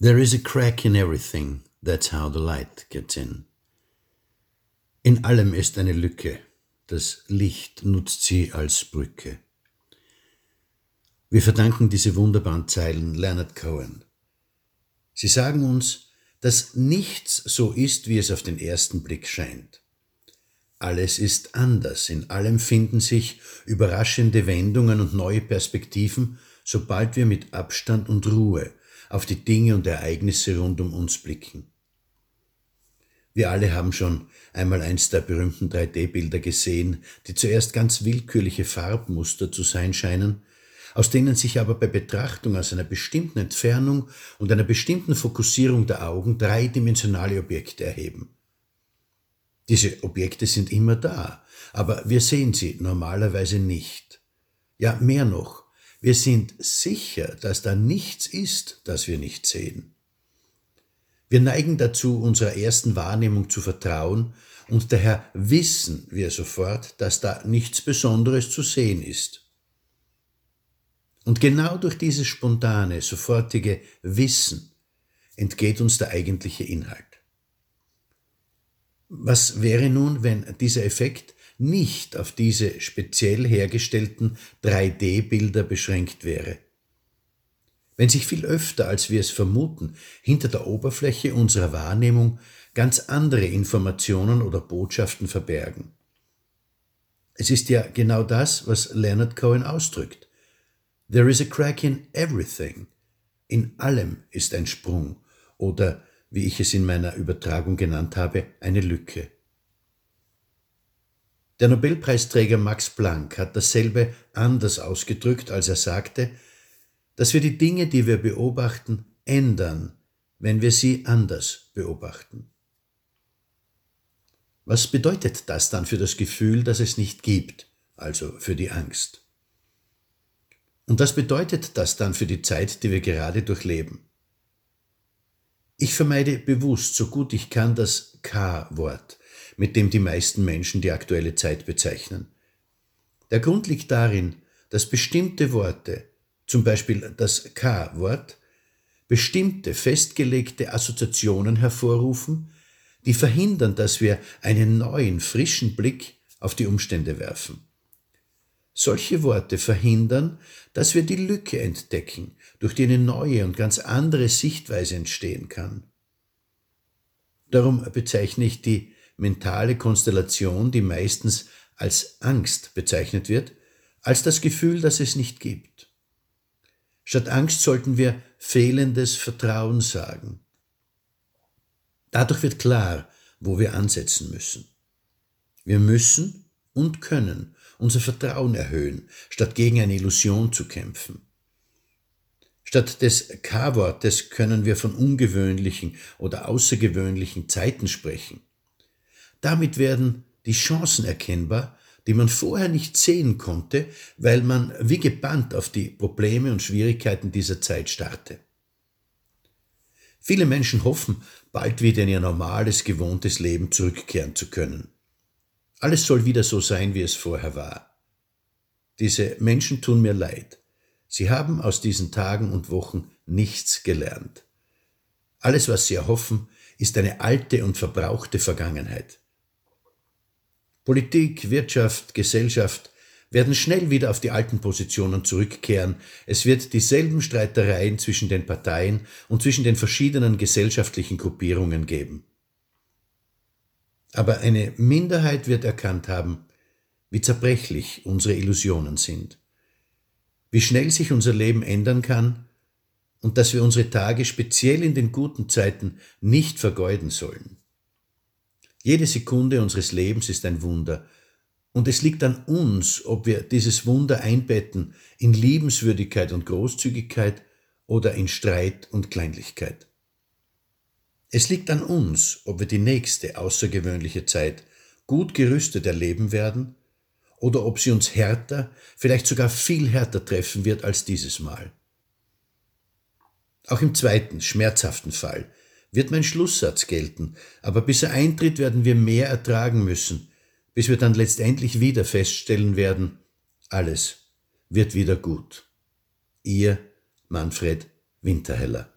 There is a crack in everything, that's how the light gets in. In allem ist eine Lücke, das Licht nutzt sie als Brücke. Wir verdanken diese wunderbaren Zeilen Leonard Cohen. Sie sagen uns, dass nichts so ist, wie es auf den ersten Blick scheint. Alles ist anders, in allem finden sich überraschende Wendungen und neue Perspektiven, sobald wir mit Abstand und Ruhe auf die Dinge und Ereignisse rund um uns blicken. Wir alle haben schon einmal eins der berühmten 3D-Bilder gesehen, die zuerst ganz willkürliche Farbmuster zu sein scheinen, aus denen sich aber bei Betrachtung aus einer bestimmten Entfernung und einer bestimmten Fokussierung der Augen dreidimensionale Objekte erheben. Diese Objekte sind immer da, aber wir sehen sie normalerweise nicht. Ja, mehr noch, wir sind sicher, dass da nichts ist, das wir nicht sehen. Wir neigen dazu, unserer ersten Wahrnehmung zu vertrauen, und daher wissen wir sofort, dass da nichts Besonderes zu sehen ist. Und genau durch dieses spontane, sofortige Wissen entgeht uns der eigentliche Inhalt. Was wäre nun, wenn dieser Effekt nicht auf diese speziell hergestellten 3D-Bilder beschränkt wäre. Wenn sich viel öfter, als wir es vermuten, hinter der Oberfläche unserer Wahrnehmung ganz andere Informationen oder Botschaften verbergen. Es ist ja genau das, was Leonard Cohen ausdrückt. There is a crack in everything. In allem ist ein Sprung oder, wie ich es in meiner Übertragung genannt habe, eine Lücke. Der Nobelpreisträger Max Planck hat dasselbe anders ausgedrückt, als er sagte, dass wir die Dinge, die wir beobachten, ändern, wenn wir sie anders beobachten. Was bedeutet das dann für das Gefühl, das es nicht gibt, also für die Angst? Und was bedeutet das dann für die Zeit, die wir gerade durchleben? Ich vermeide bewusst, so gut ich kann, das K-Wort, mit dem die meisten Menschen die aktuelle Zeit bezeichnen. Der Grund liegt darin, dass bestimmte Worte, zum Beispiel das K-Wort, bestimmte festgelegte Assoziationen hervorrufen, die verhindern, dass wir einen neuen, frischen Blick auf die Umstände werfen. Solche Worte verhindern, dass wir die Lücke entdecken, durch die eine neue und ganz andere Sichtweise entstehen kann. Darum bezeichne ich die mentale Konstellation, die meistens als Angst bezeichnet wird, als das Gefühl, dass es nicht gibt. Statt Angst sollten wir fehlendes Vertrauen sagen. Dadurch wird klar, wo wir ansetzen müssen. Wir müssen und können unser Vertrauen erhöhen, statt gegen eine Illusion zu kämpfen. Statt des K-Wortes können wir von ungewöhnlichen oder außergewöhnlichen Zeiten sprechen. Damit werden die Chancen erkennbar, die man vorher nicht sehen konnte, weil man wie gebannt auf die Probleme und Schwierigkeiten dieser Zeit starrte. Viele Menschen hoffen, bald wieder in ihr normales, gewohntes Leben zurückkehren zu können. Alles soll wieder so sein, wie es vorher war. Diese Menschen tun mir leid. Sie haben aus diesen Tagen und Wochen nichts gelernt. Alles, was sie erhoffen, ist eine alte und verbrauchte Vergangenheit. Politik, Wirtschaft, Gesellschaft werden schnell wieder auf die alten Positionen zurückkehren. Es wird dieselben Streitereien zwischen den Parteien und zwischen den verschiedenen gesellschaftlichen Gruppierungen geben. Aber eine Minderheit wird erkannt haben, wie zerbrechlich unsere Illusionen sind, wie schnell sich unser Leben ändern kann und dass wir unsere Tage speziell in den guten Zeiten nicht vergeuden sollen. Jede Sekunde unseres Lebens ist ein Wunder. Und es liegt an uns, ob wir dieses Wunder einbetten in Liebenswürdigkeit und Großzügigkeit oder in Streit und Kleinlichkeit. Es liegt an uns, ob wir die nächste außergewöhnliche Zeit gut gerüstet erleben werden oder ob sie uns härter, vielleicht sogar viel härter treffen wird als dieses Mal. Auch im zweiten, schmerzhaften Fall wird mein Schlusssatz gelten, aber bis er eintritt, werden wir mehr ertragen müssen, bis wir dann letztendlich wieder feststellen werden, alles wird wieder gut. Ihr Manfred Winterheller